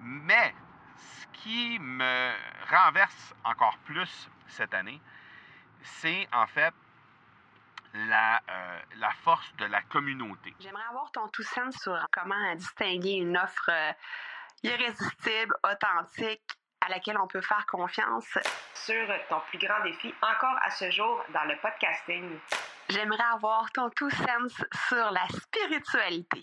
Mais ce qui me renverse encore plus cette année, c'est en fait la, euh, la force de la communauté. J'aimerais avoir ton tout sens sur comment distinguer une offre euh, irrésistible, authentique, à laquelle on peut faire confiance. Sur ton plus grand défi encore à ce jour dans le podcasting. J'aimerais avoir ton tout sens sur la spiritualité.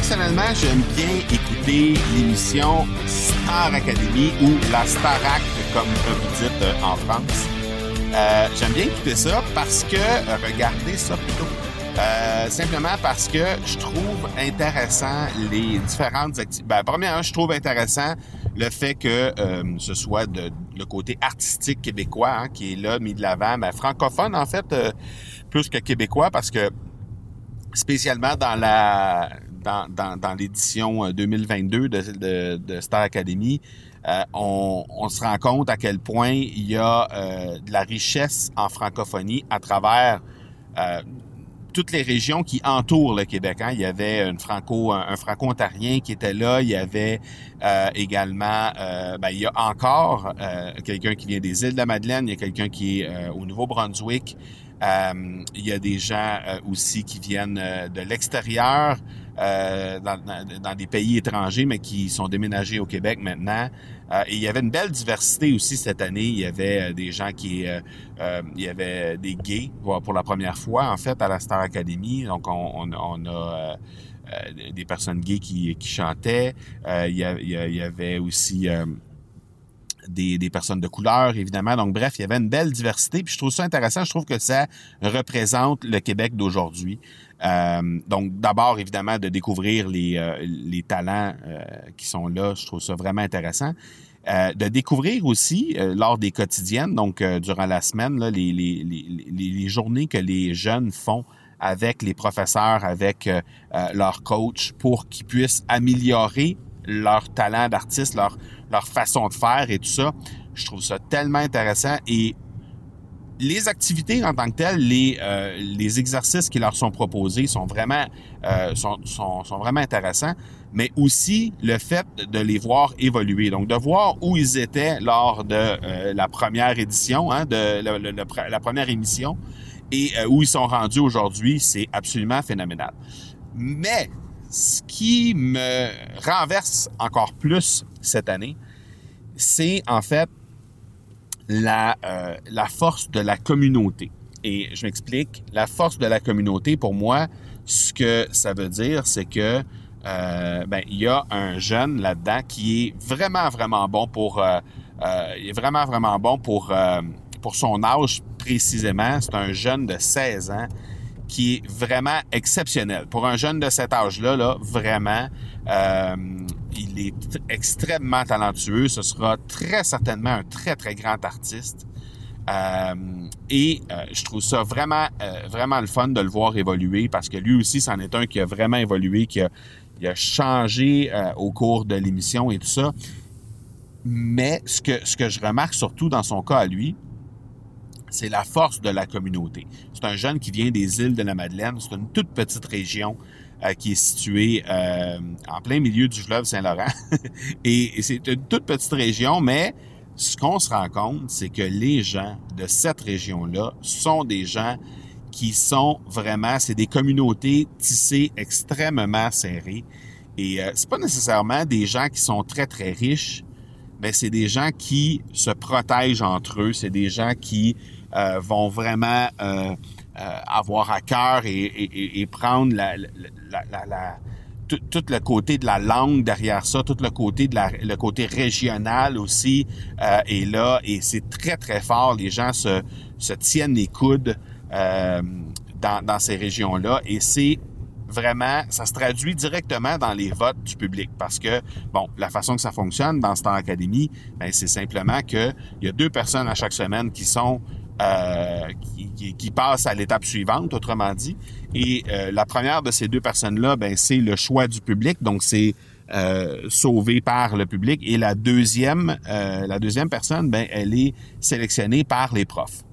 Personnellement, j'aime bien écouter l'émission Star Academy ou la Starac, comme vous dites euh, en France. Euh, j'aime bien écouter ça parce que, euh, regardez ça plutôt, simplement parce que je trouve intéressant les différentes activités. Ben, premièrement, je trouve intéressant le fait que ce soit de, le côté artistique québécois hein, qui est là, mis de l'avant, mais francophone en fait, plus que québécois, parce que spécialement dans la dans, l'édition 2022 de, de, Star Academy, euh, on, se rend compte à quel point il y a euh, de la richesse en francophonie à travers euh, toutes les régions qui entourent le Québec. Hein. Il y avait un, franco-ontarien qui était là. Il y avait également, ben, il y a encore quelqu'un qui vient des îles de la Madeleine. Il y a quelqu'un qui est au Nouveau-Brunswick. Il y a des gens aussi qui viennent de l'extérieur. Euh, dans, dans, des pays étrangers, mais qui sont déménagés au Québec maintenant. Euh, et il y avait une belle diversité aussi cette année. Il y avait euh, des gens qui... il y avait des gays pour la première fois, en fait, à la Star Academy. Donc, on, on, a... des personnes gays qui, qui chantaient. il, y avait aussi des, personnes de couleur, évidemment. Donc, bref, il y avait une belle diversité. Puis je trouve ça intéressant. Je trouve que ça représente le Québec d'aujourd'hui. Euh, donc, d'abord, évidemment, de découvrir les, euh, les talents euh, qui sont là, je trouve ça vraiment intéressant. de découvrir aussi lors des quotidiennes, donc durant la semaine, les, les, les, les, journées que les jeunes font avec les professeurs, avec leurs coachs, pour qu'ils puissent améliorer leur talent d'artiste, leur, leur façon de faire et tout ça. Je trouve ça tellement intéressant et les activités en tant que telles, les, euh, les exercices qui leur sont proposés sont vraiment, euh, sont, sont, vraiment intéressants, mais aussi le fait de les voir évoluer. Donc, de voir où ils étaient lors de euh, la première édition, hein, de la première émission, et où ils sont rendus aujourd'hui, c'est absolument phénoménal. Mais ce qui me renverse encore plus cette année, c'est en fait la, euh, la force de la communauté. Et je m'explique, la force de la communauté, pour moi, ce que ça veut dire, c'est que euh, ben, il y a un jeune là-dedans qui est vraiment, vraiment bon pour il est vraiment, vraiment bon pour, euh, pour son âge précisément. C'est un jeune de 16 ans qui est vraiment exceptionnel. Pour un jeune de cet âge-là, là, vraiment, euh, il est extrêmement talentueux. Ce sera très certainement un très, très grand artiste. Euh, et euh, je trouve ça vraiment, vraiment le fun de le voir évoluer parce que lui aussi, c'en est un qui a vraiment évolué, qui a, a changé au cours de l'émission et tout ça. Mais ce que, ce que je remarque surtout dans son cas à lui, c'est la force de la communauté. C'est un jeune qui vient des îles de la Madeleine. C'est une toute petite région euh, qui est située euh, en plein milieu du fleuve Saint-Laurent. et, c'est une toute petite région, mais ce qu'on se rend compte, c'est que les gens de cette région-là sont des gens qui sont vraiment, c'est des communautés tissées extrêmement serrées. Et euh, c'est pas nécessairement des gens qui sont très très riches, mais c'est des gens qui se protègent entre eux, c'est des gens qui vont vraiment euh, euh, avoir à cœur et, prendre tout, le côté de la langue derrière ça, tout le côté de la, le côté régional aussi est là et c'est très très fort. Les gens se, tiennent les coudes dans, ces régions-là et c'est vraiment, ça se traduit directement dans les votes du public. Parce que, bon, la façon que ça fonctionne dans Star Academy, ben, c'est simplement qu'il y a deux personnes à chaque semaine qui sont euh, qui, passent à l'étape suivante, autrement dit. Et euh, la première de ces deux personnes-là, ben, c'est le choix du public. Donc, c'est euh, sauvé par le public. Et la deuxième, la deuxième personne, ben, elle est sélectionnée par les profs.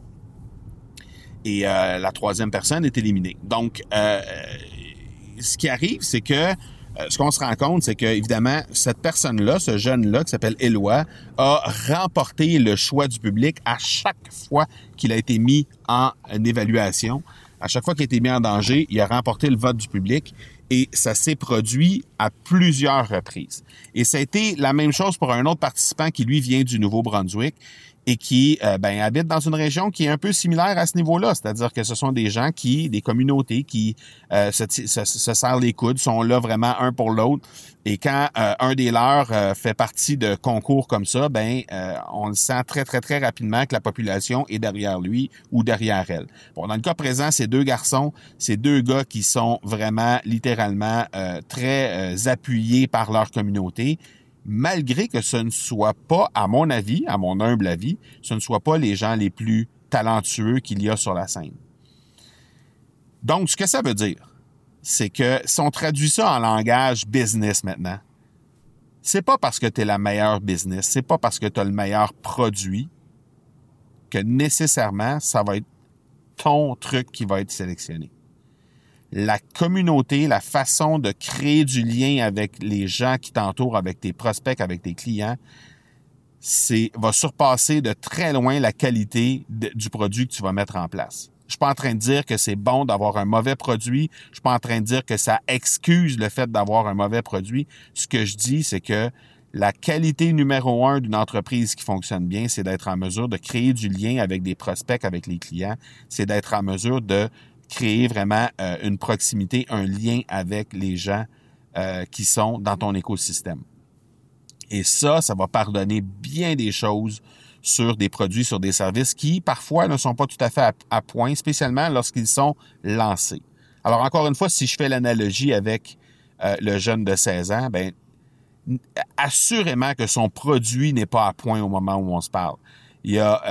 Et la troisième personne est éliminée. Donc, ce qui arrive, c'est que euh, ce qu'on se rend compte, c'est que évidemment, cette personne-là, ce jeune-là, qui s'appelle Éloi, a remporté le choix du public à chaque fois qu'il a été mis en évaluation. À chaque fois qu'il a été mis en danger, il a remporté le vote du public et ça s'est produit à plusieurs reprises. Et ça a été la même chose pour un autre participant qui, lui, vient du Nouveau-Brunswick et qui euh, ben, habite dans une région qui est un peu similaire à ce niveau-là, c'est-à-dire que ce sont des gens qui, des communautés qui euh, se, se, se, serrent les coudes, sont là vraiment un pour l'autre. Et quand euh, un des leurs euh, fait partie de concours comme ça, ben on le sent très très très rapidement que la population est derrière lui ou derrière elle. Bon, dans le cas présent, ces deux garçons, ces deux gars qui sont vraiment littéralement très appuyés par leur communauté malgré que ce ne soit pas, à mon avis, à mon humble avis, ce ne soit pas les gens les plus talentueux qu'il y a sur la scène. Donc, ce que ça veut dire, c'est que si on traduit ça en langage business maintenant, c'est pas parce que tu es la meilleure business, c'est pas parce que tu as le meilleur produit que nécessairement ça va être ton truc qui va être sélectionné la communauté, la façon de créer du lien avec les gens qui t'entourent, avec tes prospects, avec tes clients, c'est va surpasser de très loin la qualité du produit que tu vas mettre en place. Je suis pas en train de dire que c'est bon d'avoir un mauvais produit. Je suis pas en train de dire que ça excuse le fait d'avoir un mauvais produit. Ce que je dis, c'est que la qualité numéro un d'une entreprise qui fonctionne bien, c'est d'être en mesure de créer du lien avec des prospects, avec les clients. C'est d'être en mesure de créer vraiment euh, une proximité, un lien avec les gens euh, qui sont dans ton écosystème. Et ça, ça va pardonner bien des choses sur des produits, sur des services qui parfois ne sont pas tout à fait à, point, spécialement lorsqu'ils sont lancés. Alors encore une fois, si je fais l'analogie avec euh, le jeune de 16 ans, ben assurément que son produit n'est pas à point au moment où on se parle. Il y a,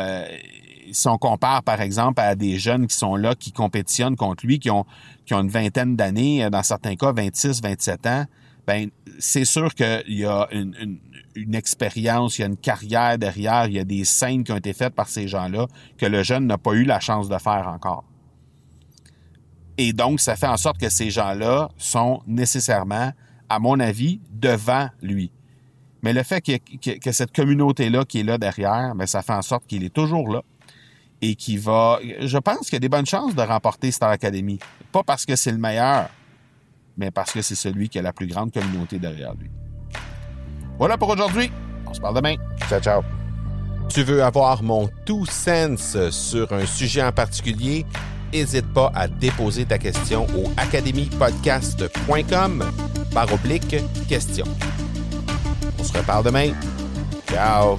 si on compare, par exemple, à des jeunes qui sont là, qui compétitionnent contre lui, qui ont, qui ont une vingtaine d'années, euh, dans certains cas 26, 27 ans, ben c'est sûr qu'il y a une, une, expérience, il y a une carrière derrière, il y a des scènes qui ont été faites par ces gens-là que le jeune n'a pas eu la chance de faire encore. Et donc, ça fait en sorte que ces gens-là sont nécessairement, à mon avis, devant lui. Mais le fait que, que, que cette communauté-là qui est là derrière, ben, ça fait en sorte qu'il est toujours là et qui va, je pense qu'il y a des bonnes chances de remporter Star Academy. Pas parce que c'est le meilleur, mais parce que c'est celui qui a la plus grande communauté derrière lui. Voilà pour aujourd'hui. On se parle demain. Ciao, ciao. Tu veux avoir mon tout sens sur un sujet en particulier? N'hésite pas à déposer ta question au academypodcast.com par oblique question. On se reparle demain. Ciao!